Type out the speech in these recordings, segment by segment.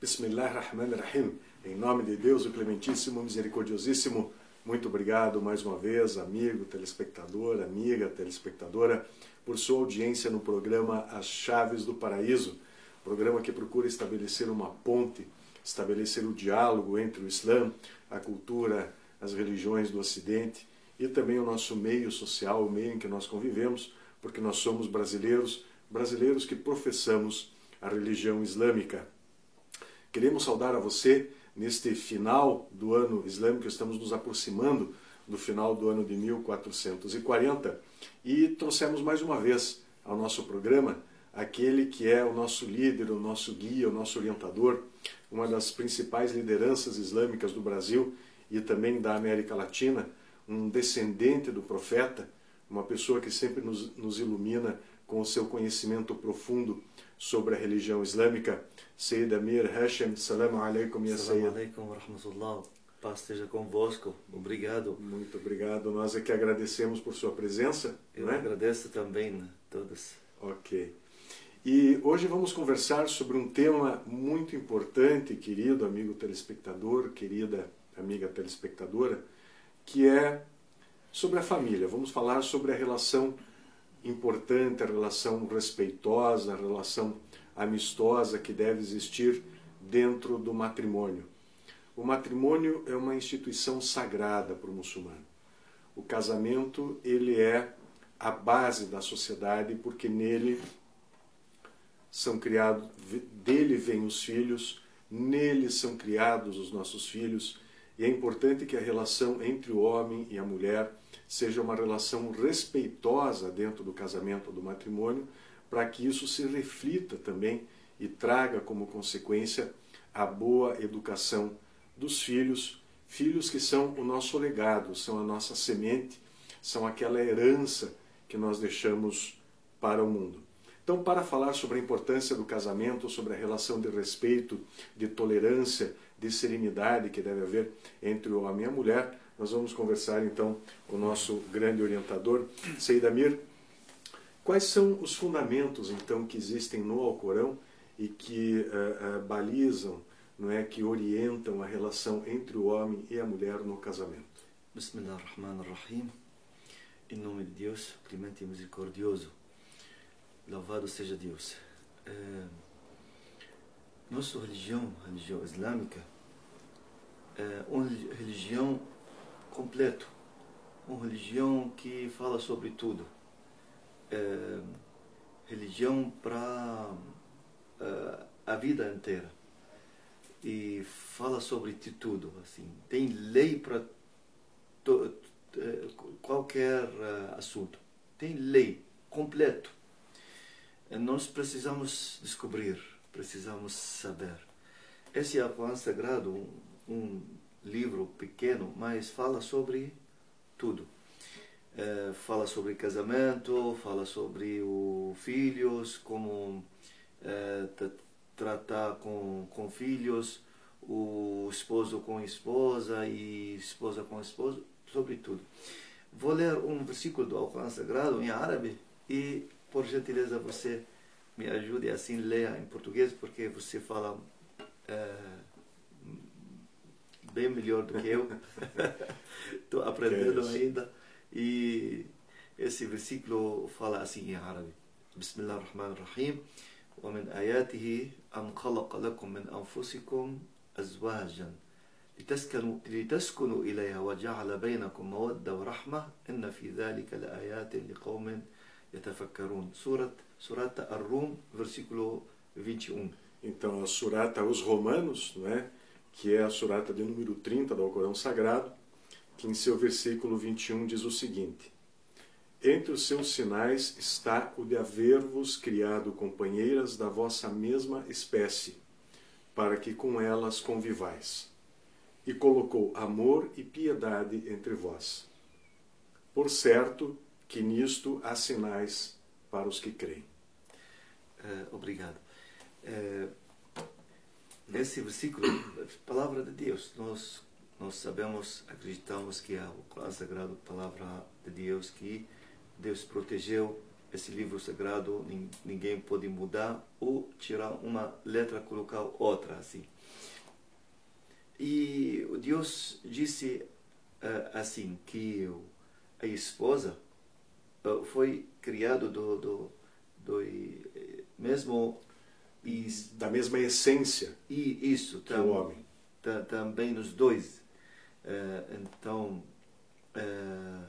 Bismillah ar-Rahman ar-Rahim. Em nome de Deus, o Clementíssimo, Misericordiosíssimo, muito obrigado mais uma vez, amigo, telespectador, amiga, telespectadora, por sua audiência no programa As Chaves do Paraíso, programa que procura estabelecer uma ponte, estabelecer o diálogo entre o Islã, a cultura, as religiões do Ocidente e também o nosso meio social, o meio em que nós convivemos, porque nós somos brasileiros, brasileiros que professamos a religião islâmica. Queremos saudar a você neste final do ano islâmico, estamos nos aproximando do final do ano de 1440 e trouxemos mais uma vez ao nosso programa aquele que é o nosso líder, o nosso guia, o nosso orientador, uma das principais lideranças islâmicas do Brasil e também da América Latina, um descendente do profeta, uma pessoa que sempre nos, nos ilumina com o seu conhecimento profundo sobre a religião islâmica. Sayyid Amir Hashem, salam alaikum ya Sayyid. alaikum wa rahmatullah. Paz esteja convosco. Obrigado. Muito obrigado. Nós é que agradecemos por sua presença. Eu não é? agradeço também né, todos. Ok. E hoje vamos conversar sobre um tema muito importante, querido amigo telespectador, querida amiga telespectadora, que é sobre a família. Vamos falar sobre a relação importante, a relação respeitosa, a relação amistosa que deve existir dentro do matrimônio. O matrimônio é uma instituição sagrada para o muçulmano. O casamento, ele é a base da sociedade porque nele são criados, dele vêm os filhos, nele são criados os nossos filhos, e é importante que a relação entre o homem e a mulher seja uma relação respeitosa dentro do casamento, do matrimônio, para que isso se reflita também e traga como consequência a boa educação dos filhos, filhos que são o nosso legado, são a nossa semente, são aquela herança que nós deixamos para o mundo. Então, para falar sobre a importância do casamento, sobre a relação de respeito, de tolerância, de serenidade que deve haver entre o homem e a mulher, nós vamos conversar então com o nosso grande orientador, Seid Amir. Quais são os fundamentos então que existem no Alcorão e que uh, uh, balizam, não é, que orientam a relação entre o homem e a mulher no casamento? Bismillah ar-Rahman ar-Rahim. Em nome de Deus, clemente e misericordioso. Louvado seja Deus. É, nossa religião, religião islâmica, é uma religião completa, uma religião que fala sobre tudo. É, religião para é, a vida inteira. E fala sobre tudo assim. Tem lei para qualquer uh, assunto. Tem lei completo nós precisamos descobrir precisamos saber esse é o Sagrado um, um livro pequeno mas fala sobre tudo é, fala sobre casamento fala sobre o filhos como é, tratar com, com filhos, o esposo com esposa e esposa com esposo, sobretudo. Vou ler um versículo do Alcorão Sagrado em árabe e, por gentileza, você me ajude assim leia em português, porque você fala é, bem melhor do que eu. Estou aprendendo ainda. E esse versículo fala assim em árabe. Bismillah ar-Rahman ar-Rahim. ومن آياته أن خلق لكم من أنفسكم أزواجا لتسكنوا, لتسكنوا إليها وجعل بينكم مودة ورحمة إن في ذلك لآيات لقوم يتفكرون سورة سورة الروم versículo 21 Então, a surata aos Romanos, não é? que é a surata de número 30 do Alcorão Sagrado, que em seu versículo 21 diz o seguinte: Entre os seus sinais está o de haver-vos criado companheiras da vossa mesma espécie, para que com elas convivais. E colocou amor e piedade entre vós. Por certo que nisto há sinais para os que creem. Uh, obrigado. Uh, nesse versículo, palavra de Deus, nós nós sabemos, acreditamos que é a palavra de Deus, que Deus protegeu esse livro sagrado, nin- ninguém pode mudar ou tirar uma letra colocar outra assim. E Deus disse eh, assim que a esposa eh, foi criado do, do, do mesmo is- Da mesma essência e isso que tam- o homem. ta- também nos dois. Eh, então, eh,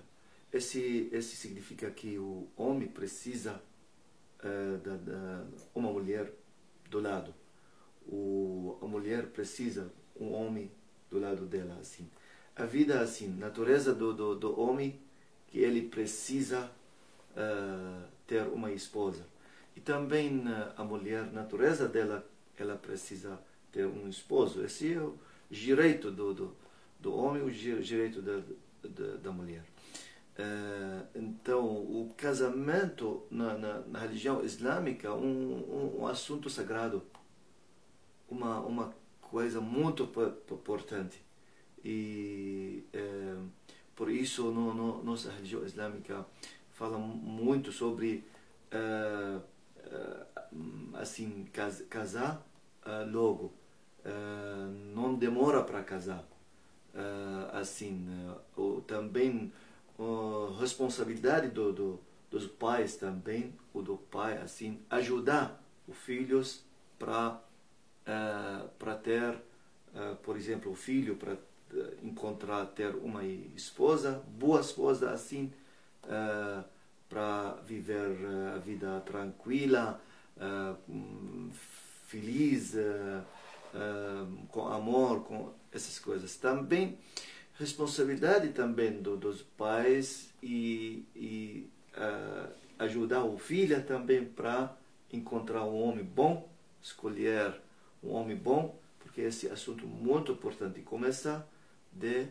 esse, esse significa que o homem precisa eh, da, da uma mulher do lado. O, a mulher precisa um homem do lado dela, assim. A vida, assim, natureza do, do, do homem, que ele precisa eh, ter uma esposa. E também eh, a mulher, natureza dela, ela precisa ter um esposo. Esse é o direito do, do, do homem, o di- direito da, da, da mulher. Eh, então, o casamento na, na, na religião islâmica é um, um, um assunto sagrado, uma, uma coisa muito po- po- importante. E eh, por isso, no, no, nossa religião islâmica fala muito sobre eh, eh, assim cas, casar eh, logo, não demora para casar. Assim, eh, ou também a responsabilidade do, do, dos pais também, o do pai, assim, ajudar os filhos para para ter, por exemplo, o filho para encontrar ter uma esposa, boa esposa, assim, para viver eh, a vida tranquila, eh, hum, feliz, eh, eh, com amor, com essas coisas. Também responsabilidade também do, dos pais e, e eh, ajudar o filho também para encontrar um homem bom, escolher um homem bom, porque esse assunto muito importante. Começa de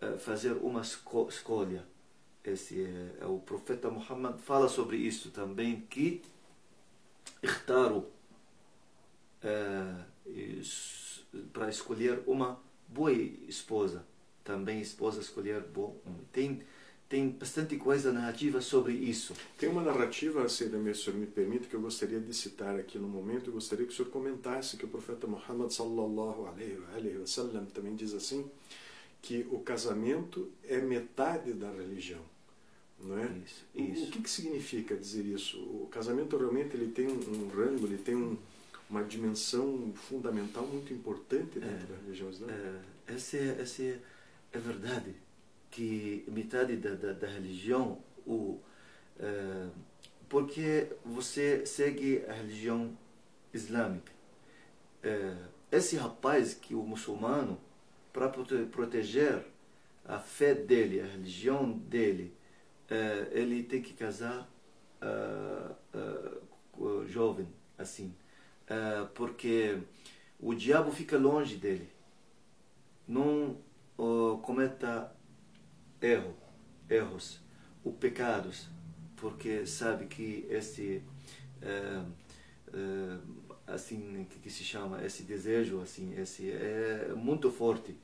eh, fazer uma esco escolha esse, eh, é, o profeta Muhammad fala sobre isso também, que Ikhtaru, eh, para escolher uma boa esposa, também esposa escolher bom. Tem, tem bastante coisa narrativa sobre isso. Tem uma narrativa, Seidamir, se o senhor me permite, que eu gostaria de citar aqui no momento. Eu gostaria que o senhor comentasse que o profeta Muhammad sallallahu alaihi wa sallam também diz assim, que o casamento é metade da religião não é? Isso, O- O, isso. que, que significa dizer isso? O casamento realmente ele tem um, um rango, ele tem um, uma dimensão fundamental muito importante dentro da religião islâmica. É, essa, é, essa é a verdade que metade da, da, da religião o é, porque você segue a religião islâmica é, esse rapaz que o muçulmano para prote- proteger a fé dele a religião dele é, ele tem que casar ah, co- jovem assim. Ah, porque o diabo fica longe dele. Não cometa erro, erros, ou pecados, porque sabe que esse assim que, que se chama esse desejo assim esse é muito forte.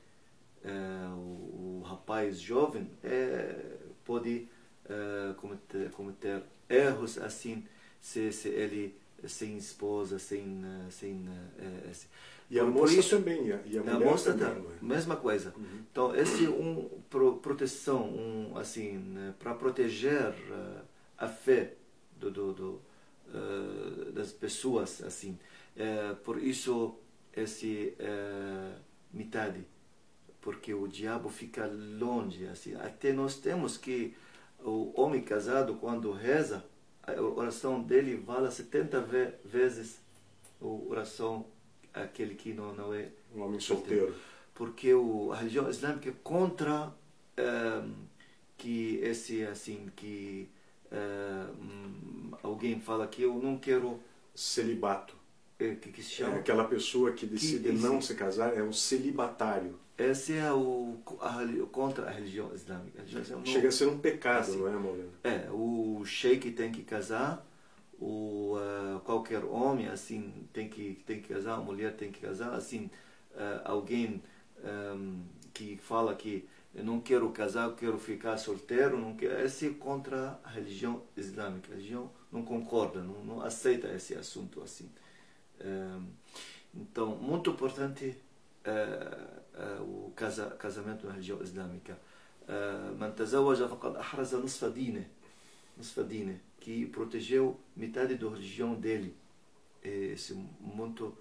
O, o rapaz jovem é, pode eh, cometer, cometer erros assim se, se ele sem esposa sem eh, sem eh, esse- E a moça isso- também, e a, e a a moça também, tá, não é? mesma coisa. Uhum. Então esse um pro, proteção, um assim para proteger eh, a fé do, do, do, eh, das pessoas assim. Eh, por isso esse metade, porque o diabo fica longe assim. Até nós temos que o homem casado quando reza a oração dele vale 70 ve vezes a oração aquele que não não é Um homem solteiro. porque o, a religião islâmica é contra ehm, que esse assim que ehm, alguém fala que eu não quero Celibato. eh, que, que se É chama aquela pessoa que decide esse- não se casar, é um celibatário. Esse é o a, contra a religião islâmica. A religião islâmica não- Chega a ser um pecado, Assim. não é, Maulana? É, o sheik tem que casar, o, eh, qualquer homem assim tem que tem que casar, a mulher tem que casar, assim eh, alguém ehm, que fala que eu não quero casar, eu quero ficar solteiro, não quero, esse é contra a religião islâmica. A religião não concorda, não, não aceita esse assunto assim. Eh, então, muito importante o casamento na religião islâmica. Man tazawaja faqad ahraza nusfa dine. Que protegeu metade da religião dele. Esse muito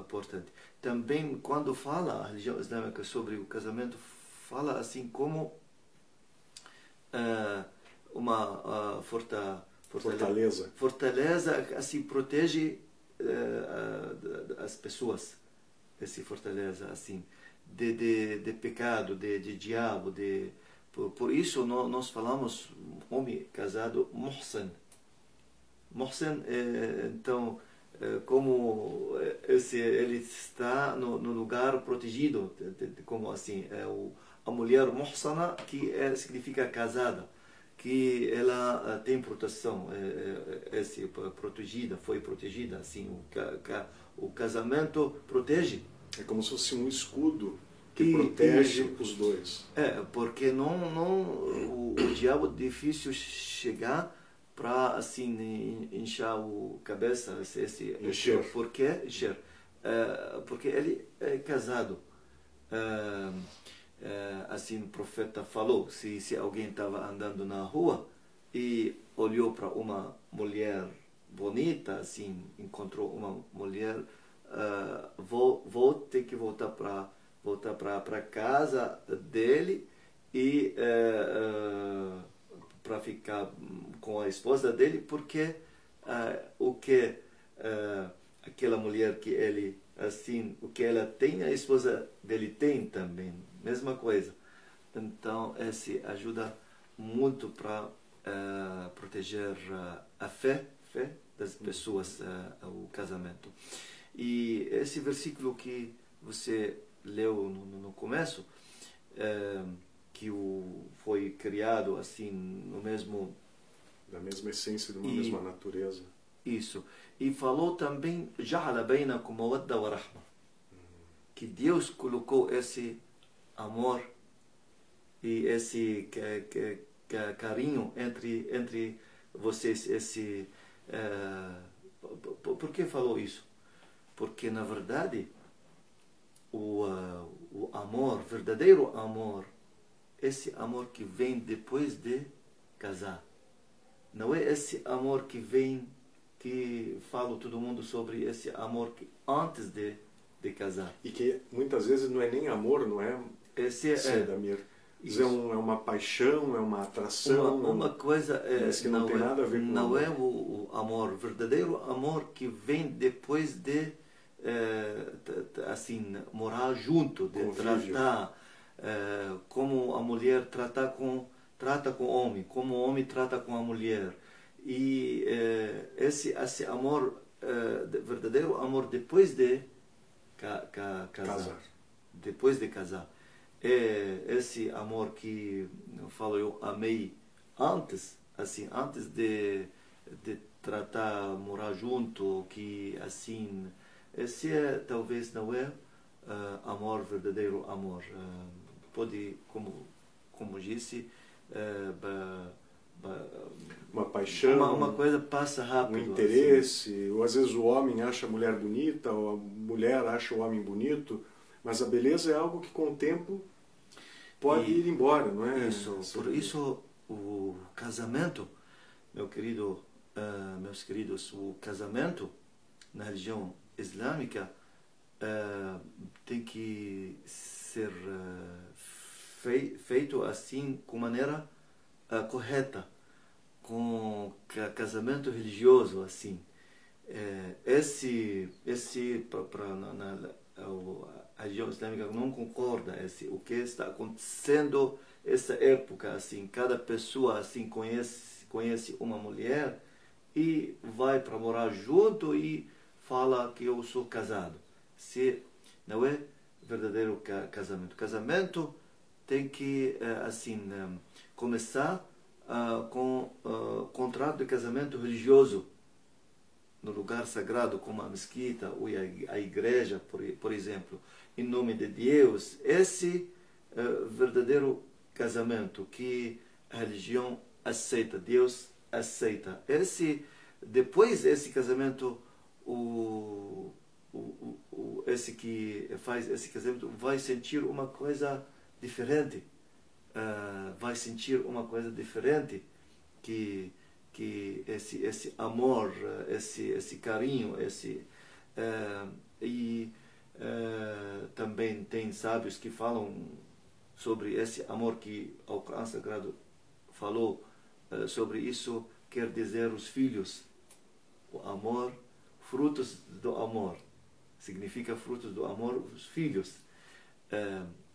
importante. Também quando fala a religião islâmica sobre o casamento, fala assim como uma fortaleza fortaleza. Fortaleza assim protege uh, as pessoas esse fortaleza assim de, de, de pecado de, de diabo de por, por isso nós, nós falamos homem casado muhsin muhsin é, então é, como esse ele está no, no lugar protegido como assim é o a mulher muhsana que é, significa casada que ela tem proteção, é, é, é, protegida, foi protegida, assim, o, ca, o casamento protege. É como se fosse um escudo que e, protege isso, os dois. É, porque não, não o, o diabo é difícil chegar para assim inchar o cabeça esse, esse encher. porque encher é, porque ele é casado é, é, assim o profeta falou se se alguém estava andando na rua e olhou para uma mulher bonita assim encontrou uma mulher uh, vou vou ter que voltar para voltar para casa dele e uh, uh, para ficar com a esposa dele porque o que aquela mulher que ele assim o que ela tem a esposa dele tem também mesma coisa. Então, esse ajuda muito para proteger a fé, fé das pessoas, uh, o casamento. E esse versículo que você leu no, no começo, é, que o, foi criado assim no mesmo da mesma essência, de uma mesma natureza. Isso. E falou também Ja'ala. Que Deus colocou esse amor e esse carinho entre entre vocês esse uh, por que falou isso? Porque na verdade o uh, o amor verdadeiro amor esse amor que vem depois de casar não é esse amor que vem que falo todo mundo sobre esse amor que antes de de casar e que muitas vezes não é nem amor não é esse é, Sim, Damir. Isso é, um, é uma paixão, é uma atração. Uma, uma coisa é, que não, não tem é, nada a ver com Não amor. é o, o, amor, verdadeiro amor que vem depois de é, assim morar junto, de Convívio. tratar é, como a mulher tratar com trata com o homem, como o homem trata com a mulher e é, esse esse amor verdadeiro amor depois de ca, ca, casar. casar, depois de casar é esse amor que eu falo eu amei antes assim antes de de tratar morar junto que assim esse é talvez não é uh, amor verdadeiro amor uh, pode como como disse uh, ba, ba, uma paixão uma, uma, coisa passa rápido um interesse assim. ou às vezes o homem acha a mulher bonita ou a mulher acha o homem bonito mas a beleza é algo que com o tempo pode e, ir embora, não é? Isso, por isso o casamento, meu querido, uh, meus queridos, o casamento na religião islâmica uh, tem que ser uh, fei, feito assim com maneira correta, com casamento religioso assim. esse esse para a religião islâmica não concorda esse o que está acontecendo essa época assim cada pessoa assim conhece conhece uma mulher e vai para morar junto e fala que eu sou casado. Se não é verdadeiro casamento. Casamento tem que eh, assim eh, começar uh, com uh, contrato de casamento religioso no lugar sagrado como a mesquita ou a igreja por, por exemplo em nome de Deus, esse eh, verdadeiro casamento que a religião aceita, Deus aceita. Esse depois esse casamento o, o, o, esse que faz esse casamento vai sentir uma coisa diferente, uh, vai sentir uma coisa diferente que que esse esse amor, esse esse carinho, esse uh, e uh, também tem sábios que falam sobre esse amor que o Corão Sagrado falou sobre isso quer dizer os filhos. O amor frutos do amor. Significa frutos do amor os filhos.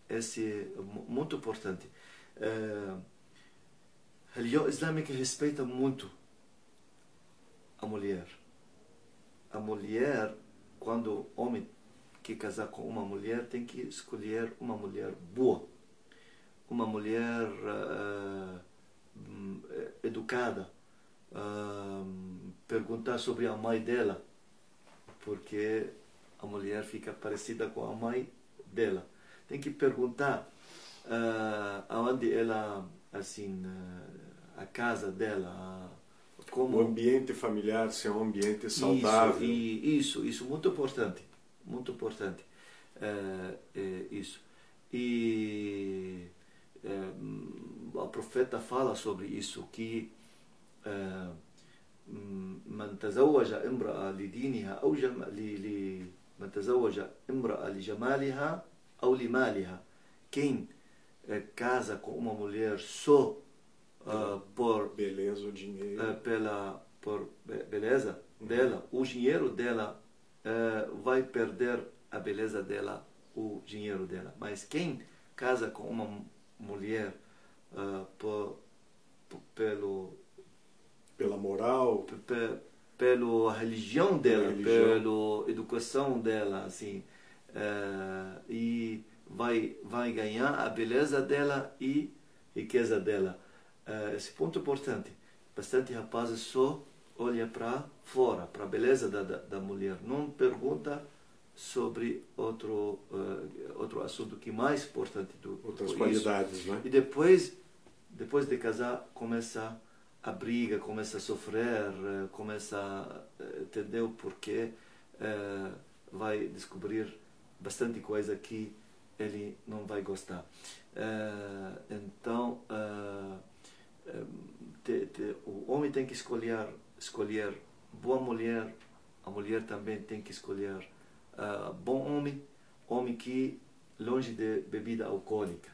Esse é muito importante. A religião islâmica respeita muito a mulher. A mulher, quando o homem que casar com uma mulher, tem que escolher uma mulher boa, uma mulher uh, educada, uh, perguntar sobre a mãe dela, porque a mulher fica parecida com a mãe dela. Tem que perguntar uh, aonde ela assim a casa dela como? O ambiente familiar ser um ambiente saudável. isso e isso isso muito importante muito importante é, é, isso. E é, o profeta fala sobre isso que من تزوج امرأة لدينها أو جم... ل... من تزوج امرأة لجمالها أو لمالها quem casa com uma mulher só uh, por beleza ou dinheiro uh, pela por beleza uhum. dela o dinheiro dela uh, vai perder a beleza dela o dinheiro dela mas quem casa com uma mulher por, por, pelo pela moral pe, pela religião dela pela, educação dela assim e vai vai ganhar a beleza dela e riqueza dela. Uh, esse ponto importante. Bastante rapazes só olha para fora, para a beleza da, da, da, mulher. Não pergunta sobre outro uh, outro assunto que é mais importante do outras qualidades, né? E depois depois de casar começa a briga, começa a sofrer, uh, começa a entender o porquê, vai descobrir bastante coisa que ele não vai gostar. Então, o homem tem que escolher, escolher boa mulher, a mulher também tem que escolher bom homem, homem que longe de bebida alcoólica,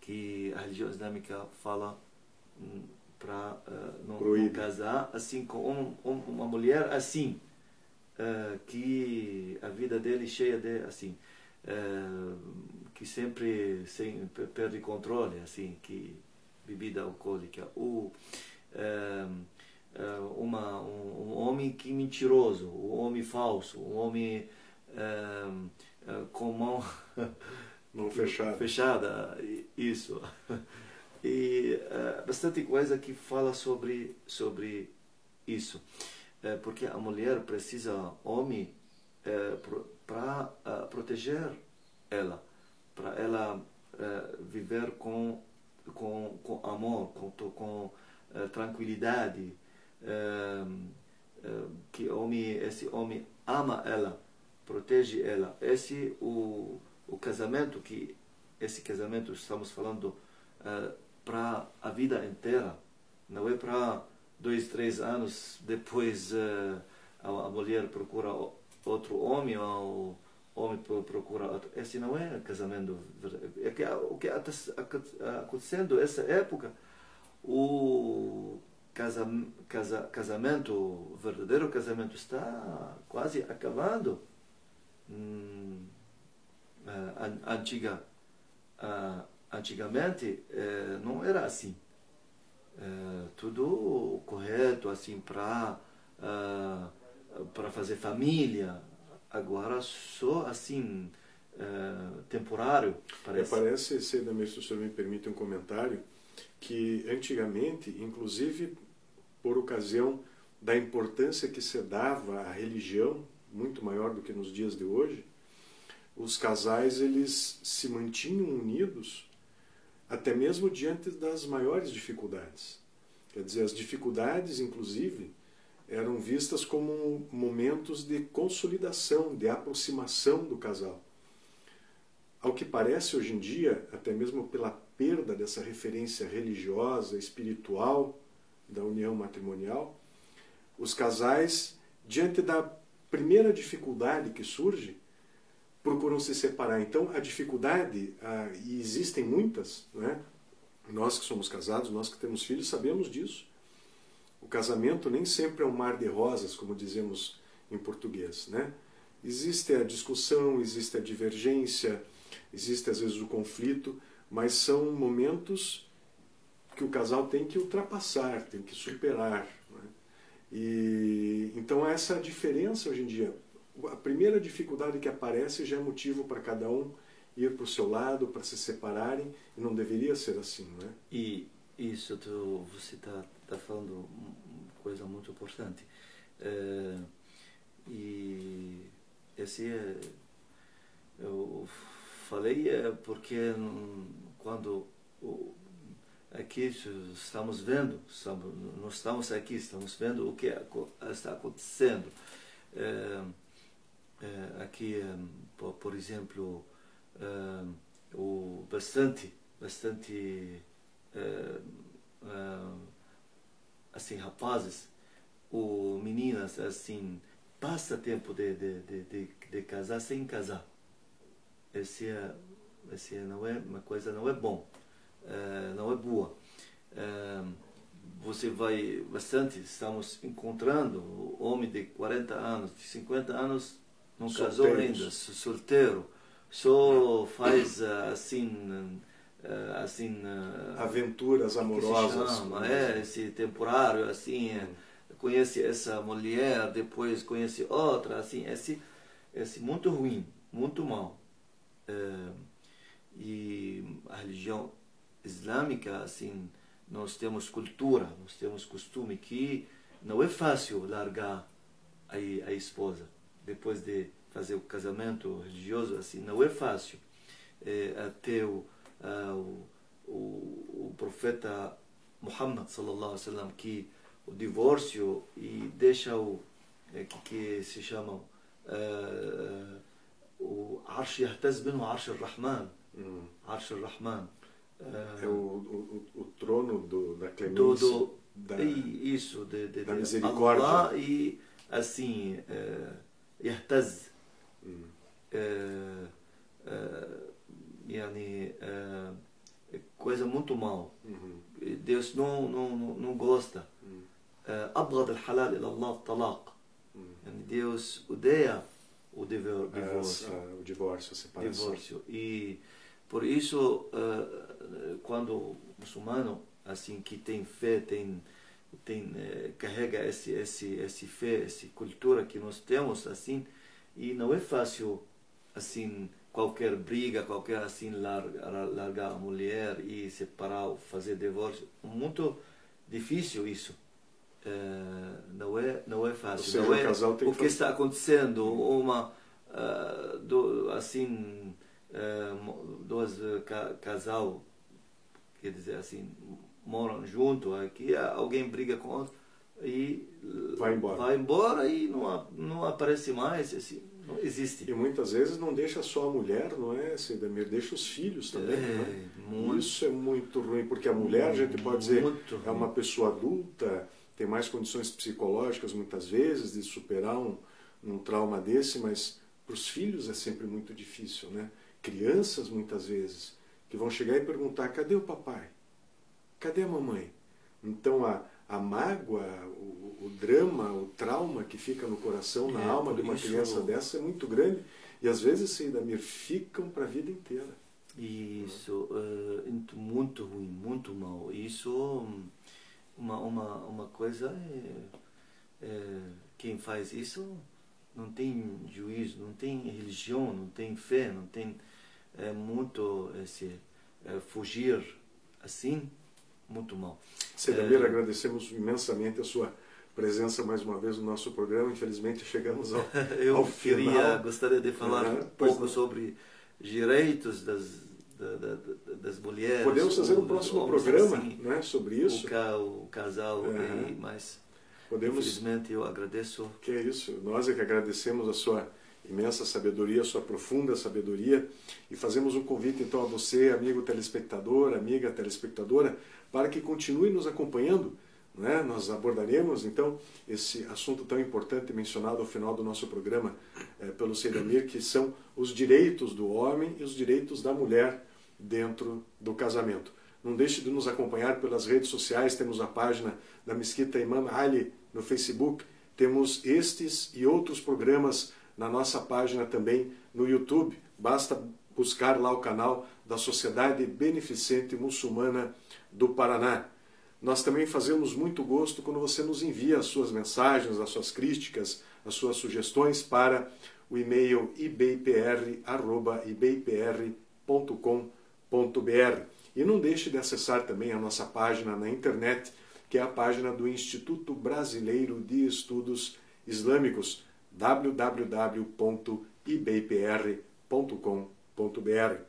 que a religião islâmica fala para não, não, casar assim com um, um, uma mulher assim, que a vida dele cheia de assim. Eh, que sempre sem, perde controle, assim, que bebida alcoólica. Ou uh, uh, uma, um, um, homem que mentiroso, um homem falso, um homem com mão, mão fechada. fechada, isso. E bastante coisa que fala sobre, sobre isso. porque a mulher precisa, homem, para uh, proteger ela, para ela uh, viver com, com, com amor, com, com uh, tranquilidade, que homem, esse homem ama ela, protege ela. Esse o, o casamento que esse casamento estamos falando para a vida inteira, não é para dois, três anos depois a, a mulher procura outro homem ou homem procura outro. Esse não é casamento é que o que está acontecendo nessa época o casa, casa, casamento o verdadeiro casamento está quase acabando hum, antiga antigamente eh, não era assim eh, tudo correto assim para uh, para fazer família. Agora só assim, uh, temporário, parece. É, parece ser, também, se o senhor me permite um comentário, que antigamente, inclusive por ocasião da importância que se dava à religião, muito maior do que nos dias de hoje, os casais eles se mantinham unidos até mesmo diante das maiores dificuldades. Quer dizer, as dificuldades, inclusive, eram vistas como momentos de consolidação, de aproximação do casal. Ao que parece hoje em dia, até mesmo pela perda dessa referência religiosa, espiritual da união matrimonial, os casais, diante da primeira dificuldade que surge, procuram se separar. Então, a dificuldade, ah, e existem muitas, né? nós que somos casados, nós que temos filhos, sabemos disso. O casamento nem sempre é um mar de rosas, como dizemos em português. Né? Existe a discussão, existe a divergência, existe às vezes o conflito, mas são momentos que o casal tem que ultrapassar, tem que superar. Né? E então essa diferença hoje em dia a primeira dificuldade que aparece já é motivo para cada um ir para o seu lado, para se separarem, e não deveria ser assim, não é? E isso tu, você está tá falando coisa muito importante. É, e esse é, eu falei é porque quando aqui estamos vendo, estamos, não estamos aqui, estamos vendo o que está acontecendo. É, uh, aqui, um, por, por, exemplo, uh, o bastante, bastante uh, assim rapazes ou meninas assim passa tempo de, de, de, de, casar sem casar. Esse, é, esse não é uma coisa não é bom, não é boa você vai bastante, estamos encontrando homem de 40 anos, de 50 anos não Solteiros. casou ainda, solteiro, só faz eh, assim eh, assim eh, aventuras amorosas chama, né? é esse temporário assim hum. conhece essa mulher depois conhece outra assim esse esse muito ruim muito mal é, e a religião islâmica assim nós temos cultura nós temos costume que não é fácil largar a, a esposa depois de fazer o casamento religioso, assim, não é fácil. É, até o, o, o, o, profeta Muhammad sallallahu alaihi wasallam que o divórcio e deixa o é, que, que se chama uh, o Arsh Yahtaz bin Arsh al-Rahman hum. Arsh al-Rahman uh, é o, o, o, trono do, da clemência do, do, da, isso de, de, da misericórdia Allah e assim uh, يهتز يعني coisa muito mal Deus não não não gosta أبغض الحلال إلى الله الطلاق يعني Deus odeia o divórcio o divórcio a separação divórcio e por isso quando o muçulmano assim que tem fé tem tem é, carrega esse esse esse fé essa cultura que nós temos assim e não é fácil assim qualquer briga qualquer assim largar, largar a mulher e separar fazer divórcio. Muito difícil isso. É, não é não é fácil. Seja, não é o, que, que está acontecendo uma uh, do, assim uh, dois ca, casal quer dizer assim moram junto, aqui alguém briga com outro e vai embora, vai embora e não, não aparece mais, assim, não existe. E muitas vezes não deixa só a mulher, não é, Seidamir? Deixa os filhos também. É, né? muito, Isso é muito ruim, porque a mulher, a gente pode dizer, é uma pessoa adulta, tem mais condições psicológicas muitas vezes de superar um, um trauma desse, mas para os filhos é sempre muito difícil, né? Crianças muitas vezes que vão chegar e perguntar: cadê o papai? Cadê a mamãe? Então a, a mágoa, o, o drama, o trauma que fica no coração, na é, alma de uma isso... criança dessa é muito grande e às vezes, Seidamir, ficam para a vida inteira. Isso, uh, muito ruim, muito mal. Isso, uma, uma, uma coisa é, é, quem faz isso não tem juízo, não tem religião, não tem fé, não tem é muito esse é, fugir assim muito mal. Sedamir, é... agradecemos imensamente a sua presença mais uma vez no nosso programa. Infelizmente chegamos ao, Eu ao queria, final. gostaria de falar um pouco sobre direitos das, da- da- da- das mulheres. Podemos fazer um próximo programa assim, né, sobre isso. O, ca, o casal, Uhum. e, mas Podemos infelizmente eu agradeço. Que é isso. Nós é que agradecemos a sua imensa sabedoria, sua profunda sabedoria e fazemos um convite então a você, amigo telespectador, amiga telespectadora, para que continue nos acompanhando. Né? Nós abordaremos então esse assunto tão importante mencionado ao final do nosso programa eh, pelo Seidamir, que são os direitos do homem e os direitos da mulher dentro do casamento. Não deixe de nos acompanhar pelas redes sociais, temos a página da Mesquita Imam Ali no Facebook, temos estes e outros programas na nossa página também no YouTube. Basta buscar lá o canal da Sociedade Beneficente Muçulmana do Paraná. Nós também fazemos muito gosto quando você nos envia as suas mensagens, as suas críticas, as suas sugestões para o e-mail ibpr.ibpr.com.br. E não deixe de acessar também a nossa página na internet, que é a página do Instituto Brasileiro de Estudos Islâmicos, www.ibpr.com.br.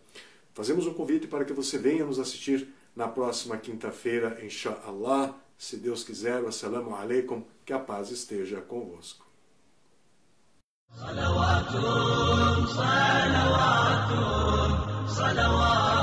Fazemos um convite para que você venha nos assistir na próxima quinta-feira, inshallah, se Deus quiser. Assalamu alaikum, que a paz esteja convosco. صلوات